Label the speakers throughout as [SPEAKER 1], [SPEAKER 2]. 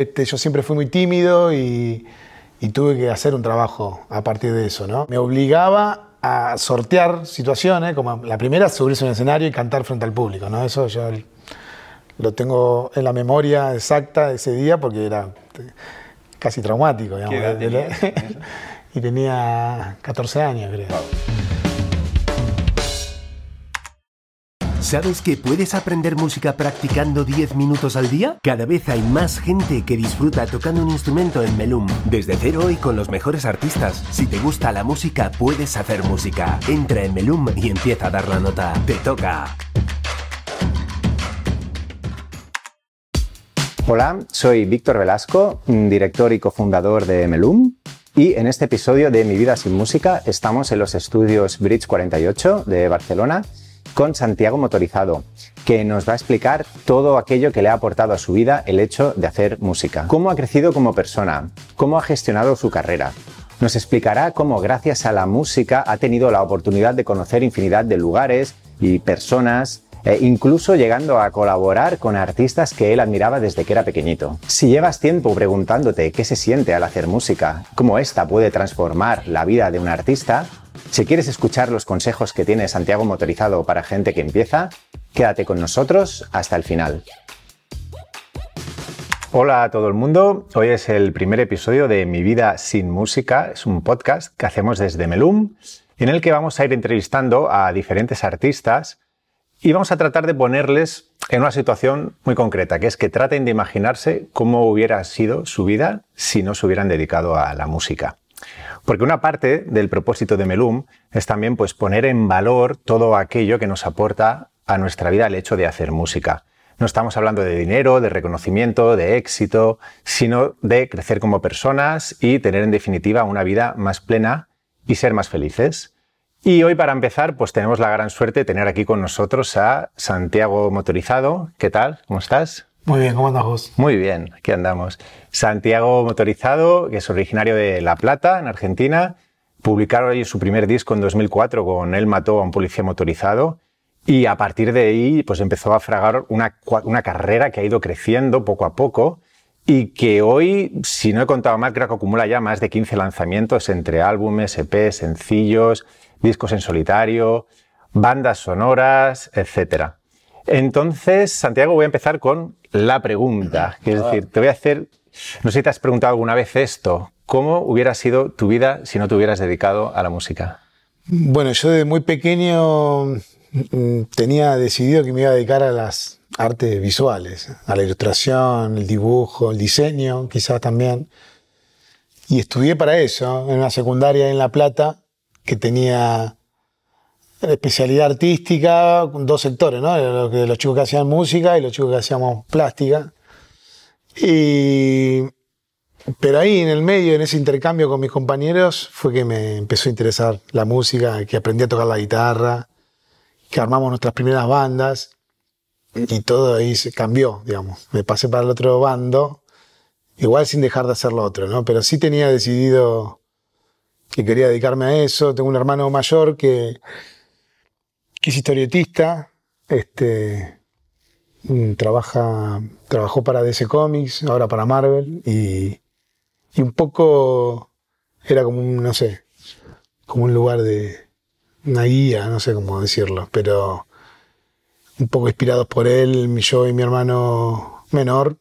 [SPEAKER 1] Este, yo siempre fui muy tímido y, y tuve que hacer un trabajo a partir de eso, ¿no? Me obligaba a sortear situaciones, como la primera, subirse a un escenario y cantar frente al público, ¿no? Eso yo lo tengo en la memoria exacta de ese día porque era casi traumático, digamos. y tenía 14 años, creo.
[SPEAKER 2] ¿Sabes que puedes aprender música practicando 10 minutos al día? Cada vez hay más gente que disfruta tocando un instrumento en Melum, desde cero y con los mejores artistas. Si te gusta la música, puedes hacer música. Entra en Melum y empieza a dar la nota. Te toca.
[SPEAKER 3] Hola, soy Víctor Velasco, director y cofundador de Melum. Y en este episodio de Mi vida sin música estamos en los estudios Bridge 48 de Barcelona con Santiago Motorizado, que nos va a explicar todo aquello que le ha aportado a su vida el hecho de hacer música. Cómo ha crecido como persona, cómo ha gestionado su carrera. Nos explicará cómo gracias a la música ha tenido la oportunidad de conocer infinidad de lugares y personas, e incluso llegando a colaborar con artistas que él admiraba desde que era pequeñito. Si llevas tiempo preguntándote qué se siente al hacer música, cómo esta puede transformar la vida de un artista, si quieres escuchar los consejos que tiene Santiago Motorizado para gente que empieza, quédate con nosotros hasta el final. Hola a todo el mundo, hoy es el primer episodio de Mi vida sin música, es un podcast que hacemos desde Melum en el que vamos a ir entrevistando a diferentes artistas y vamos a tratar de ponerles en una situación muy concreta, que es que traten de imaginarse cómo hubiera sido su vida si no se hubieran dedicado a la música. Porque una parte del propósito de Melum es también pues, poner en valor todo aquello que nos aporta a nuestra vida el hecho de hacer música. No estamos hablando de dinero, de reconocimiento, de éxito, sino de crecer como personas y tener en definitiva una vida más plena y ser más felices. Y hoy para empezar, pues tenemos la gran suerte de tener aquí con nosotros a Santiago Motorizado. ¿Qué tal? ¿Cómo estás?
[SPEAKER 1] Muy bien, ¿cómo andas vos?
[SPEAKER 3] Muy bien, aquí andamos. Santiago Motorizado, que es originario de La Plata, en Argentina, publicaron su primer disco en 2004 con Él mató a un policía motorizado y a partir de ahí pues empezó a fragar una, carrera que ha ido creciendo poco a poco y que hoy, si no he contado mal, creo que acumula ya más de 15 lanzamientos entre álbumes, EP, sencillos, discos en solitario, bandas sonoras, etcétera. Entonces, Santiago, voy a empezar con la pregunta. Es decir, te voy a hacer, no sé si te has preguntado alguna vez esto, ¿cómo hubiera sido tu vida si no te hubieras dedicado a la música?
[SPEAKER 1] Bueno, yo desde muy pequeño mm, tenía decidido que me iba a dedicar a las artes visuales, a la ilustración, el dibujo, el diseño, quizás también. Y estudié para eso en una secundaria en La Plata que tenía especialidad artística, dos sectores, ¿no? Los, chicos que hacían música y los chicos que hacíamos plástica. Y, pero ahí en el medio, en ese intercambio con mis compañeros, fue que me empezó a interesar la música, que aprendí a tocar la guitarra, que armamos nuestras primeras bandas y todo ahí se cambió, digamos. Me pasé para el otro bando, igual sin dejar de hacer lo otro, ¿no? Pero sí tenía decidido que quería dedicarme a eso. Tengo un hermano mayor que que es historietista, este, mm, trabaja, trabajó para DC Comics, ahora para Marvel, y, y un poco era como un, no sé, como un lugar de una guía, no sé cómo decirlo, pero un poco inspirados por él, yo y mi hermano menor,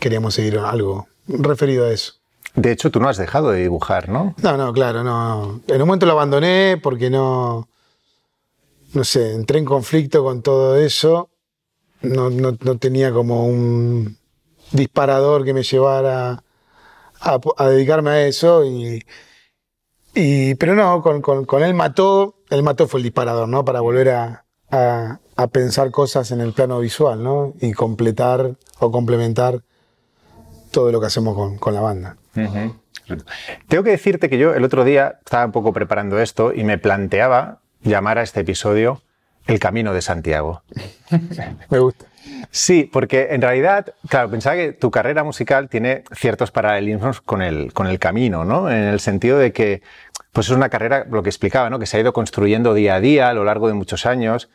[SPEAKER 1] queríamos seguir algo referido a eso.
[SPEAKER 3] De hecho, tú no has dejado de dibujar, ¿no?
[SPEAKER 1] No, no, claro, no. En un momento lo abandoné porque no, no sé, entré en conflicto con todo eso. No, tenía como un disparador que me llevara a, dedicarme a eso. Y, pero no, con, él mató, él mató fue el disparador, ¿no? Para volver a, pensar cosas en el plano visual, ¿no? Y completar o complementar todo lo que hacemos con, la banda.
[SPEAKER 3] Tengo que decirte que yo el otro día estaba un poco preparando esto y me planteaba llamar a este episodio El Camino de Santiago.
[SPEAKER 1] Me gusta.
[SPEAKER 3] Sí, porque en realidad, claro, pensaba que tu carrera musical tiene ciertos paralelismos con el, con el camino, ¿no? En el sentido de que, pues es una carrera, lo que explicaba, ¿no? Que se ha ido construyendo día a día a lo largo de muchos años.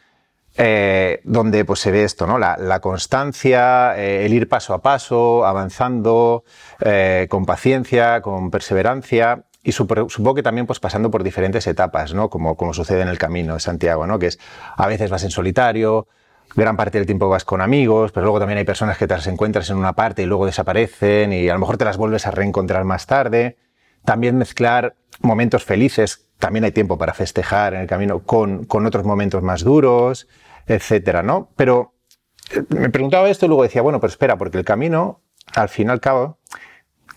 [SPEAKER 3] eh, donde pues, se ve esto, ¿no? la, constancia, eh, el ir paso a paso, avanzando eh, con paciencia, con perseverancia. Y supongo que también pues, pasando por diferentes etapas, ¿no? como, como sucede en el camino de Santiago, ¿no? que es a veces vas en solitario, gran parte del tiempo vas con amigos, pero luego también hay personas que te las encuentras en una parte y luego desaparecen y a lo mejor te las vuelves a reencontrar más tarde. También mezclar momentos felices, también hay tiempo para festejar en el camino con, con otros momentos más duros, etcétera, ¿no? Pero eh, me preguntaba esto y luego decía, bueno, pero espera, porque el camino, al fin y al cabo,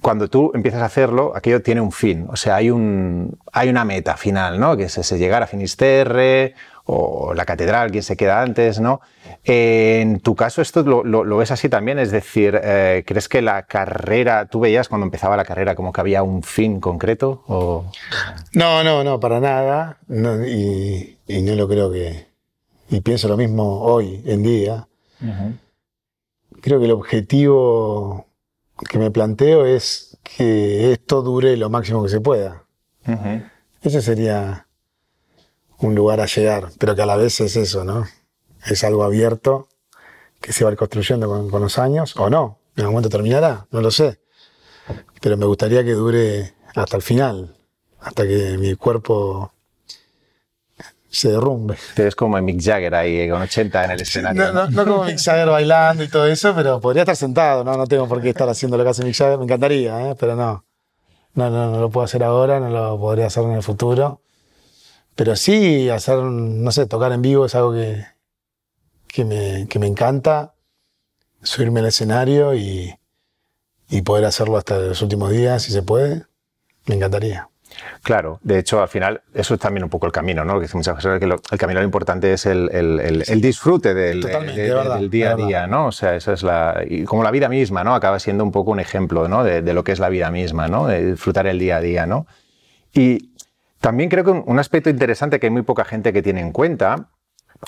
[SPEAKER 3] cuando tú empiezas a hacerlo, aquello tiene un fin, o sea, hay, un, hay una meta final, ¿no? Que es ese llegar a Finisterre o la catedral, quien se queda antes, ¿no? en tu caso, esto lo, ves así también, es decir, eh, ¿crees que la carrera, tú veías cuando empezaba la carrera como que había un fin concreto? O...
[SPEAKER 1] No, no, no, para nada, y, no lo creo que, y pienso lo mismo hoy en día. Creo que el objetivo que me planteo es que esto dure lo máximo que se pueda. Ese sería un lugar a llegar, pero que a la vez es eso, ¿no? Es algo abierto que se va a ir construyendo con, los años, o no, en algún momento terminará, no lo sé. Pero me gustaría que dure hasta el final, hasta que mi cuerpo se derrumbe.
[SPEAKER 3] Te ves como Mick Jagger ahí con 80 en el escenario.
[SPEAKER 1] No, no, como Mick Jagger bailando y todo eso, pero podría estar sentado, ¿no? No tengo por qué estar haciendo lo que hace Mick Jagger, me encantaría, ¿eh? pero no. No, no, no lo puedo hacer ahora, no lo podría hacer en el futuro. Pero sí, hacer, no sé, tocar en vivo es algo que, que, me, que me encanta. Subirme al escenario y, y poder hacerlo hasta los últimos días, si se puede, me encantaría.
[SPEAKER 3] Claro, de hecho, al final, eso es también un poco el camino, ¿no? Que dice muchas veces que el camino lo importante es el, el, disfrute del, del, día a día, ¿no? O sea, eso es la. Y como la vida misma, ¿no? Acaba siendo un poco un ejemplo, ¿no? De, lo que es la vida misma, ¿no? De disfrutar el día a día, ¿no? Y también creo que un aspecto interesante que hay muy poca gente que tiene en cuenta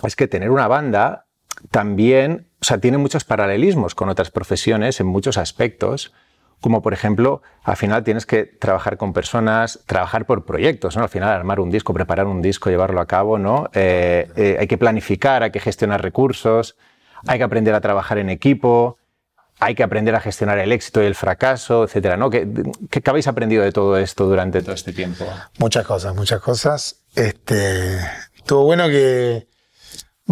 [SPEAKER 3] es que tener una banda también, o sea, tiene muchos paralelismos con otras profesiones en muchos aspectos como por ejemplo, al final tienes que trabajar con personas, trabajar por proyectos, ¿no? Al final armar un disco, preparar un disco, llevarlo a cabo, ¿no? Eh, eh, hay que planificar, hay que gestionar recursos, hay que aprender a trabajar en equipo, hay que aprender a gestionar el éxito y el fracaso, etcétera, ¿no? ¿Qué, habéis aprendido de todo esto durante todo este tiempo?
[SPEAKER 1] Muchas cosas, muchas cosas. Este, estuvo bueno que,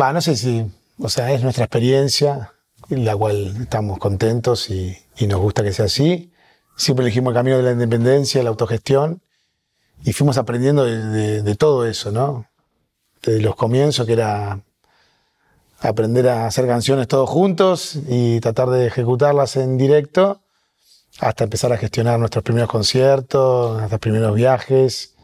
[SPEAKER 1] va, no sé si, o sea, es nuestra experiencia, la cual estamos contentos y, nos gusta que sea así. Siempre elegimos el camino de la independencia, la autogestión, y fuimos aprendiendo de, todo eso, ¿no? Desde los comienzos, que era aprender a hacer canciones todos juntos y tratar de ejecutarlas en directo, hasta empezar a gestionar nuestros primeros conciertos, nuestros primeros viajes,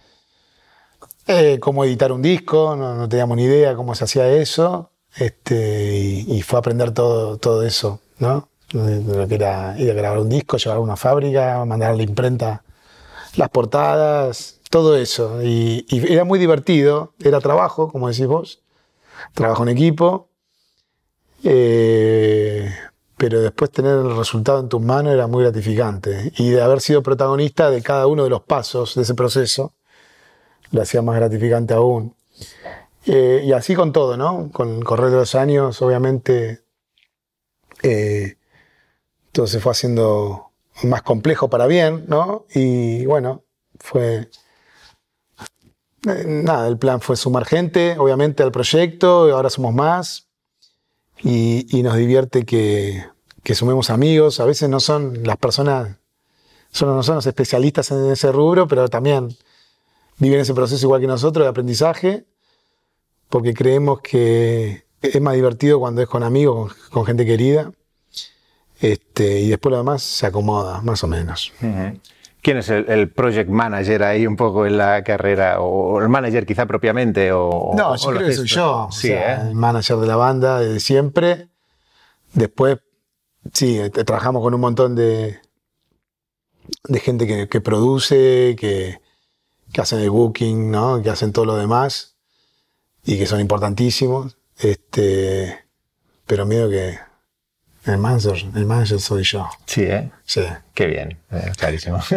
[SPEAKER 1] eh, cómo editar un disco, no, no teníamos ni idea cómo se hacía eso, este, y, fue a aprender todo, todo eso, ¿no? Lo que era ir a grabar un disco, llevar a una fábrica, mandar a la imprenta las portadas, todo eso. Y, era muy divertido, era trabajo, como decís vos, trabajo en equipo, eh, pero después tener el resultado en tus manos era muy gratificante. Y de haber sido protagonista de cada uno de los pasos de ese proceso, lo hacía más gratificante aún. Eh, y así con todo, ¿no? Con el correr de los años, obviamente, eh, se fue haciendo más complejo para bien, ¿no? Y bueno, fue... Eh, nada, el plan fue sumar gente, obviamente, al proyecto, y ahora somos más. Y, nos divierte que, que, sumemos amigos. A veces no son las personas, son, no son los especialistas en ese rubro, pero también viven ese proceso igual que nosotros de aprendizaje porque creemos que es más divertido cuando es con amigos, con, gente querida. Este, y después lo demás se acomoda, más o menos.
[SPEAKER 3] ¿Quién es el, project manager ahí un poco en la carrera? ¿O el manager quizá propiamente? O,
[SPEAKER 1] no, yo creo que soy yo. Sí, ¿eh? El manager de la banda desde siempre. Después, sí, eh, trabajamos con un montón de, de gente que, produce, que, que, hacen el booking, ¿no? que hacen todo lo demás y que son importantísimos, este, pero miedo que el manager, el manager soy yo.
[SPEAKER 3] Sí, ¿eh?
[SPEAKER 1] Sí.
[SPEAKER 3] Qué bien, eh, clarísimo.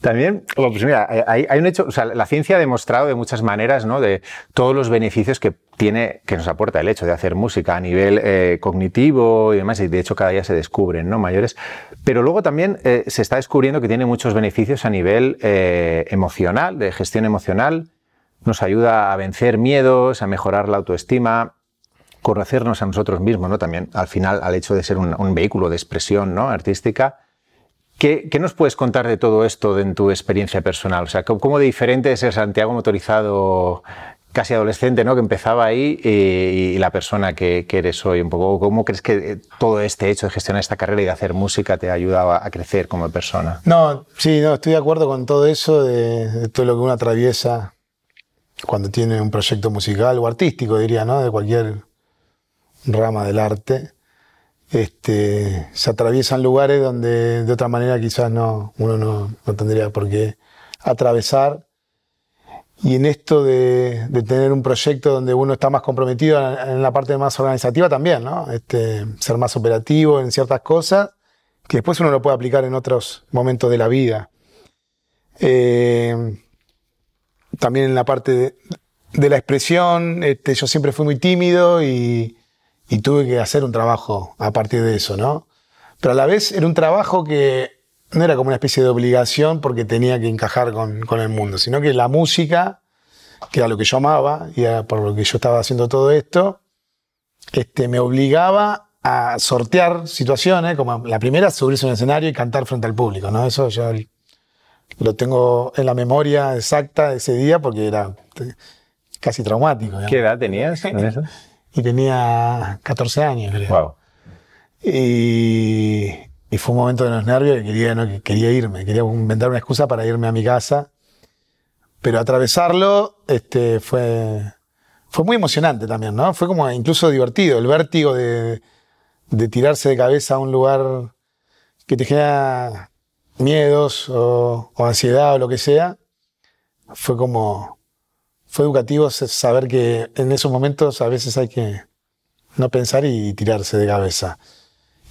[SPEAKER 3] También, pues mira, hay, un hecho, o sea, la ciencia ha demostrado de muchas maneras, ¿no? De todos los beneficios que tiene, que nos aporta el hecho de hacer música a nivel eh, cognitivo y demás, y de hecho cada día se descubren, ¿no? Mayores. Pero luego también eh, se está descubriendo que tiene muchos beneficios a nivel eh, emocional, de gestión emocional. Nos ayuda a vencer miedos, a mejorar la autoestima, conocernos a nosotros mismos, ¿no? También, al final, al hecho de ser un, un vehículo de expresión, ¿no? Artística ¿Qué, nos puedes contar de todo esto en tu experiencia personal? O sea, ¿cómo de diferente es el Santiago motorizado casi adolescente, ¿no? Que empezaba ahí y, la persona que, eres hoy un poco. ¿Cómo crees que todo este hecho de gestionar esta carrera y de hacer música te ha ayudado a crecer como persona?
[SPEAKER 1] No, sí, no, estoy de acuerdo con todo eso, de, todo lo que uno atraviesa cuando tiene un proyecto musical o artístico, diría, ¿no? De cualquier rama del arte este, se atraviesan lugares donde de otra manera quizás no, uno no, tendría por qué atravesar. Y en esto de, tener un proyecto donde uno está más comprometido en, la parte más organizativa también, ¿no? Este, ser más operativo en ciertas cosas que después uno lo puede aplicar en otros momentos de la vida. Eh, también en la parte de, la expresión, este, yo siempre fui muy tímido y, y tuve que hacer un trabajo a partir de eso, ¿no? Pero a la vez era un trabajo que no era como una especie de obligación porque tenía que encajar con, con el mundo, sino que la música, que era lo que yo amaba y era por lo que yo estaba haciendo todo esto, este, me obligaba a sortear situaciones, como la primera, subirse a un escenario y cantar frente al público, ¿no? Eso yo lo tengo en la memoria exacta de ese día porque era casi traumático.
[SPEAKER 3] ¿Qué edad tenías eso?
[SPEAKER 1] y tenía 14 años, creo. Y, y, fue un momento de los nervios que quería, ¿no? que quería irme, quería inventar una excusa para irme a mi casa. Pero atravesarlo este, fue, fue muy emocionante también, ¿no? Fue como incluso divertido, el vértigo de, de tirarse de cabeza a un lugar que te genera miedos o, o ansiedad o lo que sea. Fue como, fue educativo saber que en esos momentos a veces hay que no pensar y tirarse de cabeza.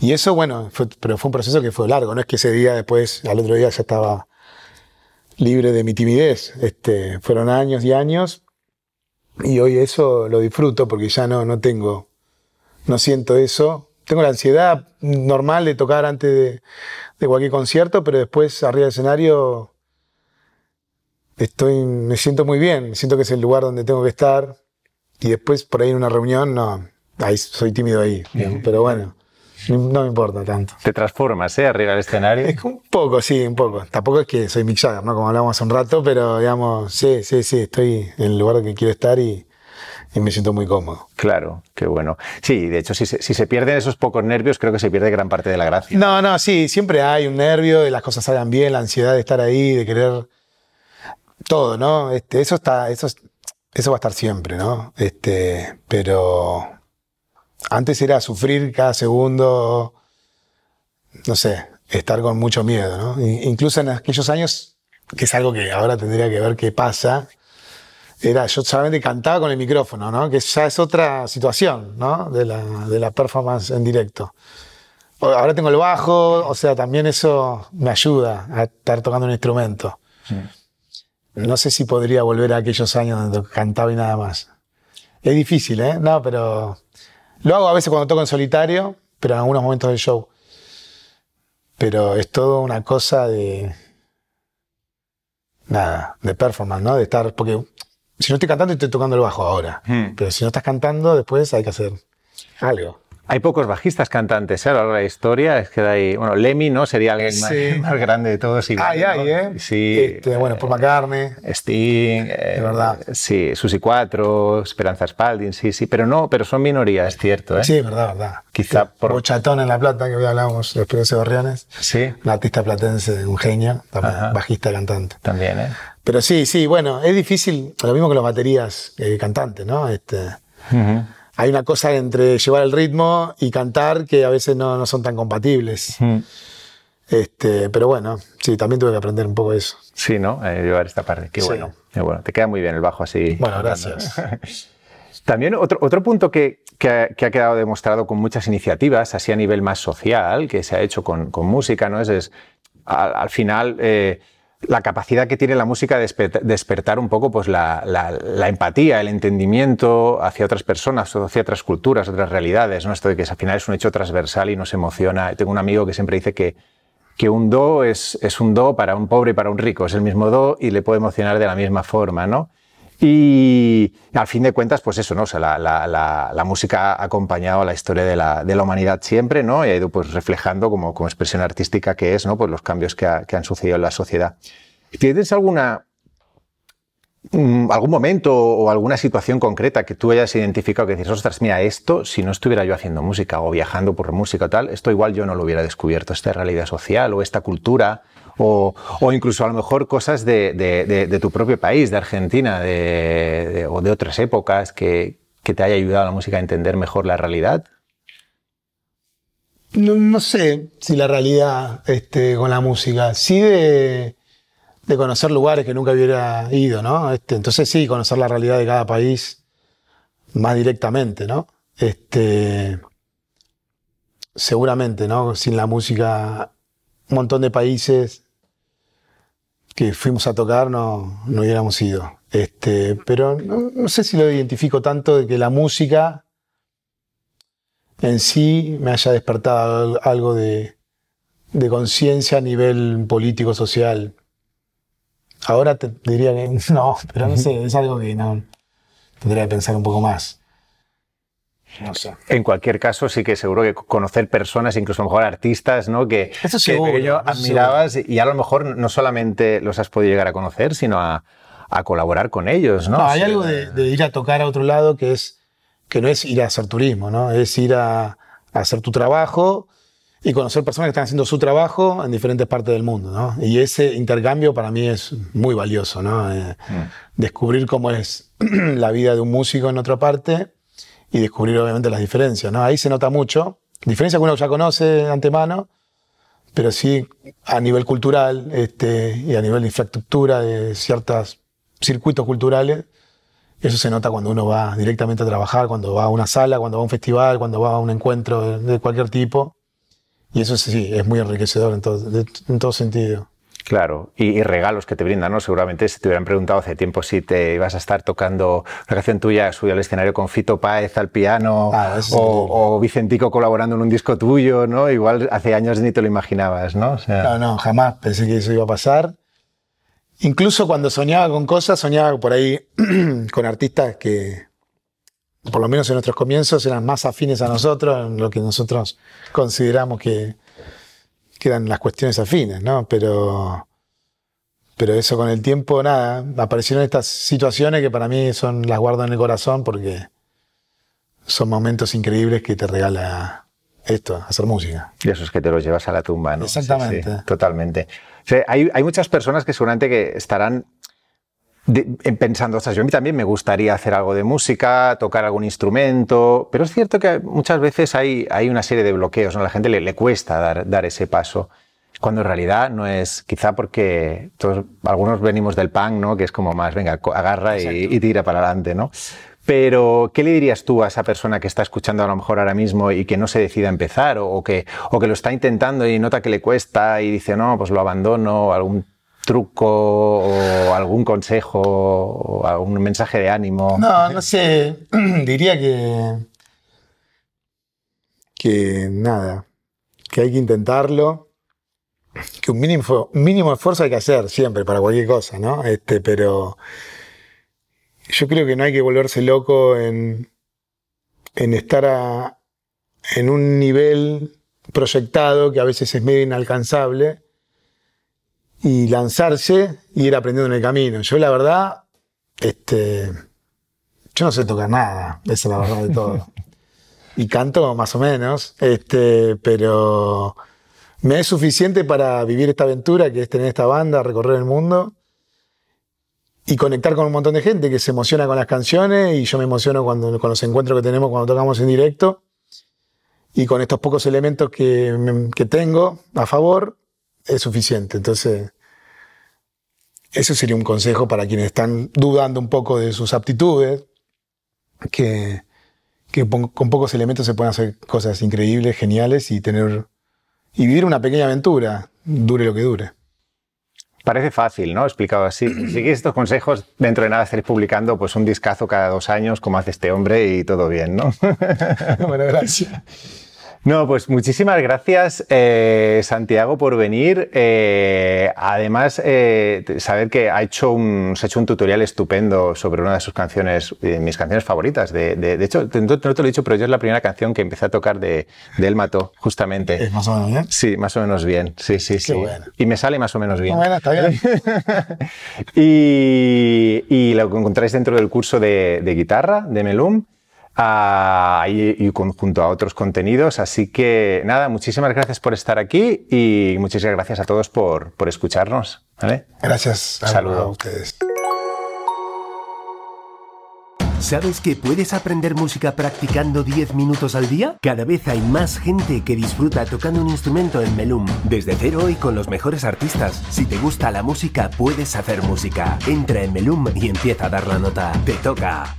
[SPEAKER 1] Y eso, bueno, fue, pero fue un proceso que fue largo, no es que ese día después, al otro día ya estaba libre de mi timidez. Este, fueron años y años y hoy eso lo disfruto porque ya no, no tengo, no siento eso. Tengo la ansiedad normal de tocar antes de, de cualquier concierto, pero después arriba del escenario estoy, me siento muy bien, siento que es el lugar donde tengo que estar. Y después por ahí en una reunión, no, ahí soy tímido ahí, pero bueno. No me importa tanto.
[SPEAKER 3] ¿Te transformas, eh, arriba del escenario?
[SPEAKER 1] Es un poco, sí, un poco. Tampoco es que soy Mick Jagger, ¿no? Como hablábamos hace un rato, pero digamos, sí, sí, sí, estoy en el lugar donde quiero estar y, me siento muy cómodo.
[SPEAKER 3] Claro, qué bueno. Sí, de hecho, si se, si se, pierden esos pocos nervios, creo que se pierde gran parte de la gracia.
[SPEAKER 1] No, no, sí, siempre hay un nervio de las cosas salgan bien, la ansiedad de estar ahí, de querer todo, ¿no? Este, eso está, eso, eso va a estar siempre, ¿no? Este, pero antes era sufrir cada segundo, no sé, estar con mucho miedo, ¿no? Incluso en aquellos años, que es algo que ahora tendría que ver qué pasa, era, yo solamente cantaba con el micrófono, ¿no? Que ya es otra situación, ¿no? De la, de la performance en directo. Ahora tengo el bajo, o sea, también eso me ayuda a estar tocando un instrumento. No sé si podría volver a aquellos años donde cantaba y nada más. Es difícil, ¿eh? No, pero lo hago a veces cuando toco en solitario, pero en algunos momentos del show. Pero es todo una cosa de. Nada, de performance, ¿no? De estar. Porque si no estoy cantando, estoy tocando el bajo ahora. Hmm. Pero si no estás cantando, después hay que hacer algo.
[SPEAKER 3] Hay pocos bajistas cantantes, ¿eh? A lo largo de la historia es que hay, bueno, Lemmy, ¿no? Sería alguien más, grande de todos.
[SPEAKER 1] Igual, ay, ay, ¿eh?
[SPEAKER 3] Sí.
[SPEAKER 1] Este, bueno, Paul McCartney.
[SPEAKER 3] Sting.
[SPEAKER 1] Eh, verdad.
[SPEAKER 3] Sí, Susi 4, Esperanza Spalding, sí, sí, pero no, pero son minorías, es cierto, ¿eh?
[SPEAKER 1] Sí, verdad, verdad.
[SPEAKER 3] Quizá por...
[SPEAKER 1] Bochatón en La Plata, que hoy hablábamos de los Borriones.
[SPEAKER 3] Sí.
[SPEAKER 1] Un artista platense, un genio, bajista, cantante.
[SPEAKER 3] También, ¿eh?
[SPEAKER 1] Pero sí, sí, bueno, es difícil, lo mismo que las baterías eh, cantantes, ¿no? Este hay una cosa entre llevar el ritmo y cantar que a veces no, son tan compatibles. Este, pero bueno, sí, también tuve que aprender un poco eso.
[SPEAKER 3] Sí, ¿no? Eh, llevar esta parte. Qué bueno. bueno. Te queda muy bien el bajo así.
[SPEAKER 1] Bueno, gracias.
[SPEAKER 3] También otro, otro punto que, que, ha, quedado demostrado con muchas iniciativas, así a nivel más social, que se ha hecho con, con música, ¿no? Es, es al, final, eh, la capacidad que tiene la música de despertar un poco pues, la, empatía, el entendimiento hacia otras personas, hacia otras culturas, otras realidades. ¿no? Esto de que al final es un hecho transversal y nos emociona. Tengo un amigo que siempre dice que, que un do es, es, un do para un pobre y para un rico. Es el mismo do y le puede emocionar de la misma forma. ¿no? Y al fin de cuentas, pues eso, ¿no? O sea, la, música ha acompañado a la historia de la, humanidad siempre, ¿no? Y ha ido pues reflejando como, expresión artística que es, ¿no? Pues los cambios que, que han sucedido en la sociedad. ¿Tienes alguna, mm, algún momento o alguna situación concreta que tú hayas identificado que dices, ostras, mira, esto, si no estuviera yo haciendo música o viajando por música o tal, esto igual yo no lo hubiera descubierto, esta realidad social o esta cultura o, incluso a lo mejor cosas de, tu propio país, de Argentina o de otras épocas que, te haya ayudado la música a entender mejor la realidad?
[SPEAKER 1] No, sé si la realidad este, con la música, sí de, conocer lugares que nunca hubiera ido, ¿no? Este, entonces sí, conocer la realidad de cada país más directamente, ¿no? Este, seguramente, ¿no? Sin la música, un montón de países que fuimos a tocar no, no hubiéramos ido. Este, pero no, sé si lo identifico tanto de que la música en sí me haya despertado algo de, de conciencia a nivel político-social. Ahora te diría que no, pero no sé, es algo que no tendría que pensar un poco más.
[SPEAKER 3] No sé. En cualquier caso, sí que seguro que conocer personas, incluso a lo mejor artistas, ¿no? Que,
[SPEAKER 1] eso seguro,
[SPEAKER 3] que admirabas y a lo mejor no solamente los has podido llegar a conocer, sino a, colaborar con ellos, ¿no?
[SPEAKER 1] hay algo de, ir a tocar a otro lado que es que no es ir a hacer turismo, ¿no? Es ir a, hacer tu trabajo y conocer personas que están haciendo su trabajo en diferentes partes del mundo, ¿no? Y ese intercambio para mí es muy valioso, ¿no? Eh, mm. Descubrir cómo es la vida de un músico en otra parte y descubrir obviamente las diferencias. ¿no? Ahí se nota mucho, diferencias que uno ya conoce de antemano, pero sí a nivel cultural este, y a nivel de infraestructura de ciertos circuitos culturales, eso se nota cuando uno va directamente a trabajar, cuando va a una sala, cuando va a un festival, cuando va a un encuentro de, cualquier tipo. Y eso sí, es muy enriquecedor en en todo sentido.
[SPEAKER 3] Claro, y, regalos que te brindan, ¿no? Seguramente si te hubieran preguntado hace tiempo si te ibas a estar tocando una canción tuya, subir al escenario con Fito Páez al piano, ah, o, Vicentico colaborando en un disco tuyo, ¿no? Igual hace años ni te lo imaginabas, ¿no?
[SPEAKER 1] no, no, jamás pensé que eso iba a pasar. Incluso cuando soñaba con cosas, soñaba por ahí con artistas que, por lo menos en nuestros comienzos, eran más afines a nosotros, en lo que nosotros consideramos que quedan las cuestiones afines, ¿no? Pero, pero eso con el tiempo, nada, aparecieron estas situaciones que para mí son, las guardo en el corazón porque son momentos increíbles que te regala esto, hacer música.
[SPEAKER 3] Y eso es que te los llevas a la tumba, ¿no?
[SPEAKER 1] Exactamente.
[SPEAKER 3] totalmente. hay, hay, muchas personas que seguramente que estarán pensando, o sea, yo a mí también me gustaría hacer algo de música, tocar algún instrumento, pero es cierto que muchas veces hay, hay una serie de bloqueos, ¿no? A la gente le, le cuesta dar, dar, ese paso, cuando en realidad no es, quizá porque todos, algunos venimos del punk, ¿no? Que es como más, venga, agarra y, tira para adelante, ¿no? Pero, ¿qué le dirías tú a esa persona que está escuchando a lo mejor ahora mismo y que no se decida a empezar o, que, o que lo está intentando y nota que le cuesta y dice, no, pues lo abandono, o algún truco o algún consejo o algún mensaje de ánimo?
[SPEAKER 1] No, no sé. Diría que. que nada. Que hay que intentarlo. Que un mínimo, mínimo esfuerzo hay que hacer siempre para cualquier cosa, ¿no? Este, pero. Yo creo que no hay que volverse loco en, en estar en un nivel proyectado que a veces es medio inalcanzable y lanzarse y ir aprendiendo en el camino. Yo la verdad, este, yo no sé tocar nada, esa es la verdad de todo. y canto más o menos, este, pero me es suficiente para vivir esta aventura que es tener esta banda, recorrer el mundo y conectar con un montón de gente que se emociona con las canciones y yo me emociono cuando, con los encuentros que tenemos cuando tocamos en directo. Y con estos pocos elementos que, que tengo a favor, es suficiente. Entonces, ese sería un consejo para quienes están dudando un poco de sus aptitudes, que, con pocos elementos se pueden hacer cosas increíbles, geniales y tener y vivir una pequeña aventura, dure lo que dure.
[SPEAKER 3] Parece fácil, ¿no? Explicado así. Si sigues estos consejos, dentro de nada estaréis publicando pues un discazo cada dos años, como hace este hombre, y todo bien, ¿no?
[SPEAKER 1] bueno, gracias.
[SPEAKER 3] No, pues muchísimas gracias, eh, Santiago, por venir. Eh, además, eh, saber que ha hecho, un, ha hecho un tutorial estupendo sobre una de sus canciones, mis canciones favoritas. De, de, hecho, no te lo he dicho, pero yo es la primera canción que empecé a tocar de, de El Mató, justamente.
[SPEAKER 1] ¿Es más o menos bien?
[SPEAKER 3] Sí, más o menos bien. Sí, sí, sí.
[SPEAKER 1] Bueno.
[SPEAKER 3] Y me sale más o menos bien.
[SPEAKER 1] Bueno, está bien.
[SPEAKER 3] y, y, lo encontráis dentro del curso de, de guitarra de Melum y, y junto a otros contenidos. Así que nada, muchísimas gracias por estar aquí y muchísimas gracias a todos por, por escucharnos. ¿vale?
[SPEAKER 1] Gracias a,
[SPEAKER 3] Saludo.
[SPEAKER 1] a ustedes.
[SPEAKER 2] ¿Sabes que puedes aprender música practicando 10 minutos al día? Cada vez hay más gente que disfruta tocando un instrumento en Melum, desde cero y con los mejores artistas. Si te gusta la música, puedes hacer música. Entra en Melum y empieza a dar la nota. Te toca.